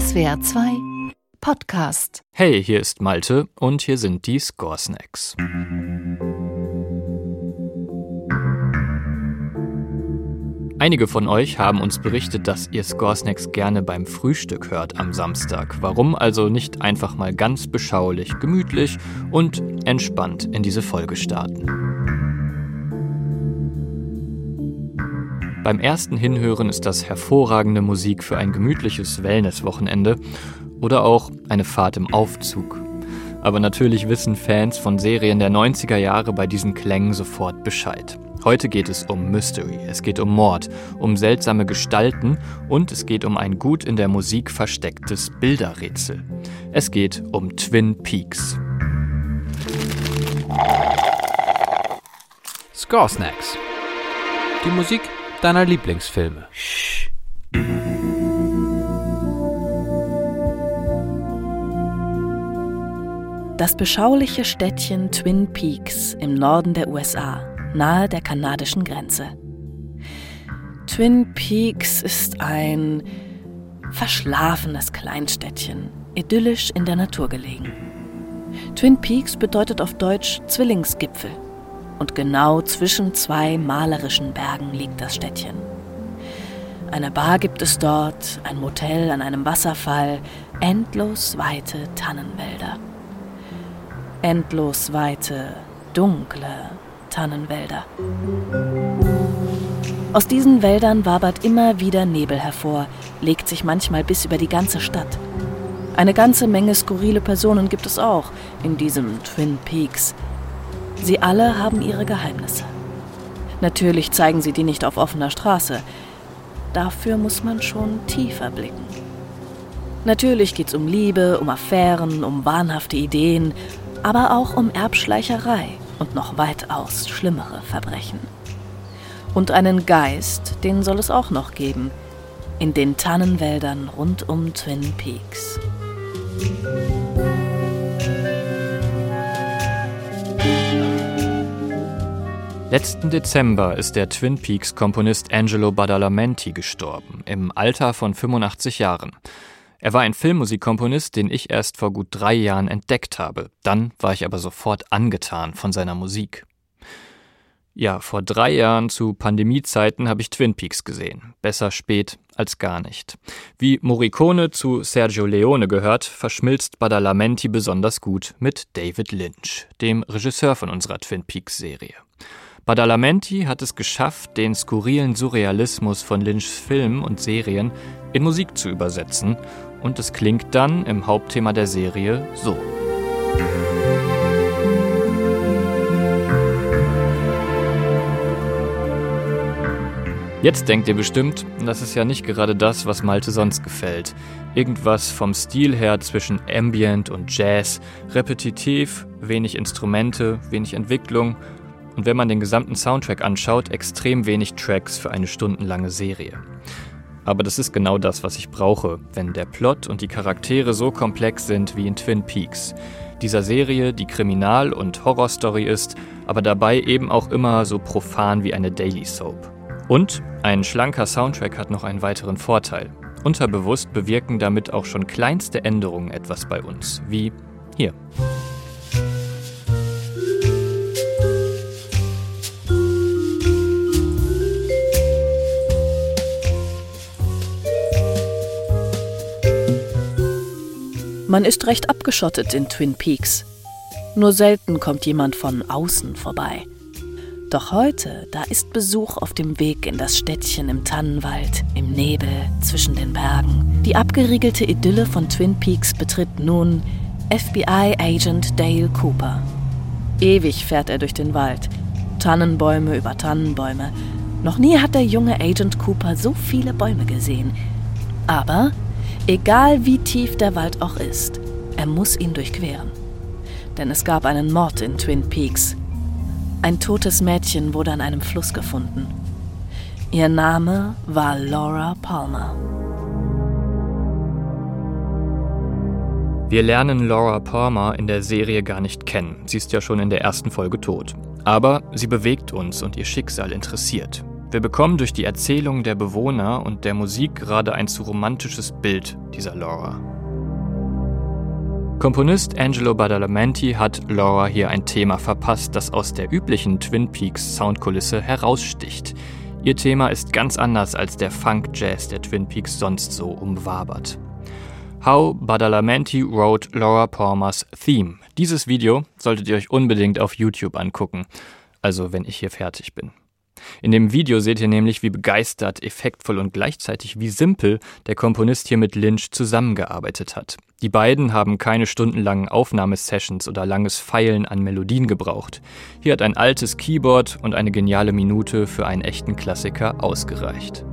SWR 2 Podcast. Hey, hier ist Malte und hier sind die Score Snacks. Einige von euch haben uns berichtet, dass ihr Score Snacks gerne beim Frühstück hört am Samstag. Warum also nicht einfach mal ganz beschaulich, gemütlich und entspannt in diese Folge starten? Beim ersten Hinhören ist das hervorragende Musik für ein gemütliches Wellness-Wochenende oder auch eine Fahrt im Aufzug. Aber natürlich wissen Fans von Serien der 90er Jahre bei diesen Klängen sofort Bescheid. Heute geht es um Mystery, es geht um Mord, um seltsame Gestalten und es geht um ein gut in der Musik verstecktes Bilderrätsel. Es geht um Twin Peaks. Score Snacks. Die Musik deiner Lieblingsfilme. Das beschauliche Städtchen Twin Peaks im Norden der USA, nahe der kanadischen Grenze. Twin Peaks ist ein verschlafenes Kleinstädtchen, idyllisch in der Natur gelegen. Twin Peaks bedeutet auf Deutsch Zwillingsgipfel und genau zwischen zwei malerischen Bergen liegt das Städtchen. Eine Bar gibt es dort, ein Motel an einem Wasserfall, endlos weite Tannenwälder. Endlos weite, dunkle Tannenwälder. Aus diesen Wäldern wabert immer wieder Nebel hervor, legt sich manchmal bis über die ganze Stadt. Eine ganze Menge skurrile Personen gibt es auch in diesem Twin Peaks, Sie alle haben ihre Geheimnisse. Natürlich zeigen sie die nicht auf offener Straße. Dafür muss man schon tiefer blicken. Natürlich geht's um Liebe, um Affären, um wahnhafte Ideen, aber auch um Erbschleicherei und noch weitaus schlimmere Verbrechen. Und einen Geist, den soll es auch noch geben, in den Tannenwäldern rund um Twin Peaks. Letzten Dezember ist der Twin Peaks-Komponist Angelo Badalamenti gestorben, im Alter von 85 Jahren. Er war ein Filmmusikkomponist, den ich erst vor gut drei Jahren entdeckt habe. Dann war ich aber sofort angetan von seiner Musik. Ja, vor drei Jahren zu Pandemiezeiten habe ich Twin Peaks gesehen. Besser spät als gar nicht. Wie Morricone zu Sergio Leone gehört, verschmilzt Badalamenti besonders gut mit David Lynch, dem Regisseur von unserer Twin Peaks-Serie. Badalamenti hat es geschafft, den skurrilen Surrealismus von Lynchs Filmen und Serien in Musik zu übersetzen, und es klingt dann im Hauptthema der Serie so. Jetzt denkt ihr bestimmt, das ist ja nicht gerade das, was Malte sonst gefällt. Irgendwas vom Stil her zwischen Ambient und Jazz, repetitiv, wenig Instrumente, wenig Entwicklung und wenn man den gesamten Soundtrack anschaut, extrem wenig Tracks für eine stundenlange Serie. Aber das ist genau das, was ich brauche, wenn der Plot und die Charaktere so komplex sind wie in Twin Peaks. Dieser Serie, die Kriminal- und Horrorstory ist, aber dabei eben auch immer so profan wie eine Daily Soap. Und ein schlanker Soundtrack hat noch einen weiteren Vorteil. Unterbewusst bewirken damit auch schon kleinste Änderungen etwas bei uns, wie hier. Man ist recht abgeschottet in Twin Peaks. Nur selten kommt jemand von außen vorbei. Doch heute, da ist Besuch auf dem Weg in das Städtchen im Tannenwald, im Nebel, zwischen den Bergen. Die abgeriegelte Idylle von Twin Peaks betritt nun FBI-Agent Dale Cooper. Ewig fährt er durch den Wald, Tannenbäume über Tannenbäume. Noch nie hat der junge Agent Cooper so viele Bäume gesehen. Aber Egal wie tief der Wald auch ist, er muss ihn durchqueren. Denn es gab einen Mord in Twin Peaks. Ein totes Mädchen wurde an einem Fluss gefunden. Ihr Name war Laura Palmer. Wir lernen Laura Palmer in der Serie gar nicht kennen. Sie ist ja schon in der ersten Folge tot. Aber sie bewegt uns und ihr Schicksal interessiert. Wir bekommen durch die Erzählung der Bewohner und der Musik gerade ein zu romantisches Bild dieser Laura. Komponist Angelo Badalamenti hat Laura hier ein Thema verpasst, das aus der üblichen Twin Peaks Soundkulisse heraussticht. Ihr Thema ist ganz anders als der Funk-Jazz, der Twin Peaks sonst so umwabert. How Badalamenti wrote Laura Palmer's Theme. Dieses Video solltet ihr euch unbedingt auf YouTube angucken. Also, wenn ich hier fertig bin. In dem Video seht ihr nämlich, wie begeistert, effektvoll und gleichzeitig wie simpel der Komponist hier mit Lynch zusammengearbeitet hat. Die beiden haben keine stundenlangen Aufnahmesessions oder langes Feilen an Melodien gebraucht. Hier hat ein altes Keyboard und eine geniale Minute für einen echten Klassiker ausgereicht.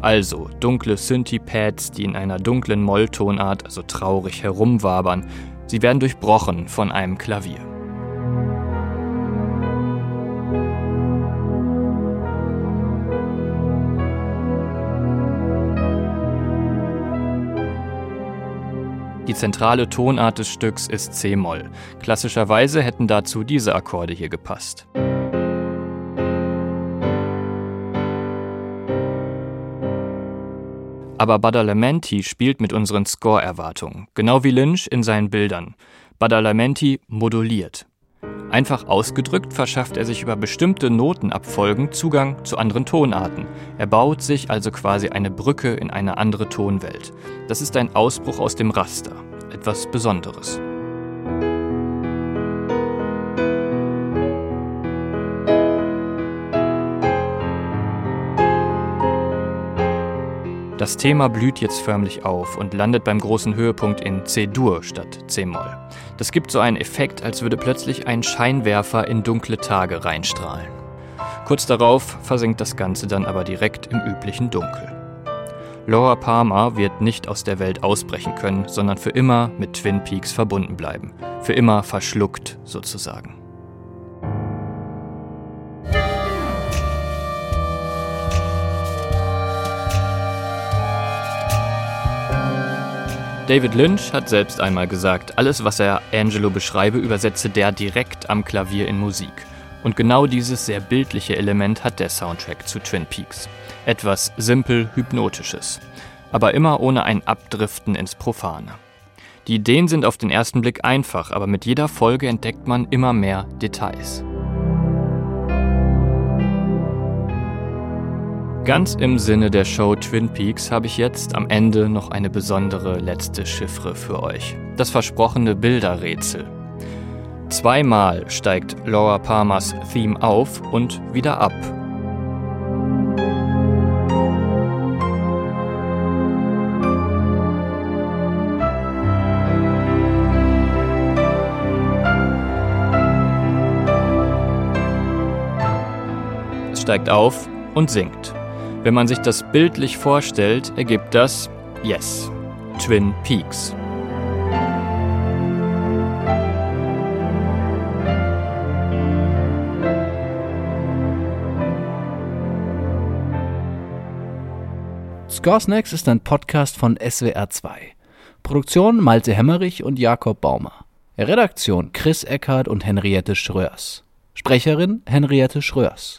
Also dunkle Synthi-Pads, die in einer dunklen Molltonart, also traurig herumwabern. Sie werden durchbrochen von einem Klavier. Die zentrale Tonart des Stücks ist C-Moll. Klassischerweise hätten dazu diese Akkorde hier gepasst. Aber Badalamenti spielt mit unseren Score-Erwartungen, genau wie Lynch in seinen Bildern. Badalamenti moduliert. Einfach ausgedrückt verschafft er sich über bestimmte Notenabfolgen Zugang zu anderen Tonarten. Er baut sich also quasi eine Brücke in eine andere Tonwelt. Das ist ein Ausbruch aus dem Raster, etwas Besonderes. Das Thema blüht jetzt förmlich auf und landet beim großen Höhepunkt in C-Dur statt C-Moll. Das gibt so einen Effekt, als würde plötzlich ein Scheinwerfer in dunkle Tage reinstrahlen. Kurz darauf versinkt das Ganze dann aber direkt im üblichen Dunkel. Laura Palmer wird nicht aus der Welt ausbrechen können, sondern für immer mit Twin Peaks verbunden bleiben. Für immer verschluckt sozusagen. David Lynch hat selbst einmal gesagt, alles, was er Angelo beschreibe, übersetze der direkt am Klavier in Musik. Und genau dieses sehr bildliche Element hat der Soundtrack zu Twin Peaks. Etwas simpel Hypnotisches. Aber immer ohne ein Abdriften ins Profane. Die Ideen sind auf den ersten Blick einfach, aber mit jeder Folge entdeckt man immer mehr Details. Ganz im Sinne der Show Twin Peaks habe ich jetzt am Ende noch eine besondere letzte Chiffre für euch. Das versprochene Bilderrätsel. Zweimal steigt Laura Palmers Theme auf und wieder ab. Es steigt auf und sinkt. Wenn man sich das bildlich vorstellt, ergibt das Yes, Twin Peaks. Scoresnacks ist ein Podcast von SWR2. Produktion Malte Hemmerich und Jakob Baumer. Redaktion Chris Eckhardt und Henriette Schröers. Sprecherin Henriette Schröers.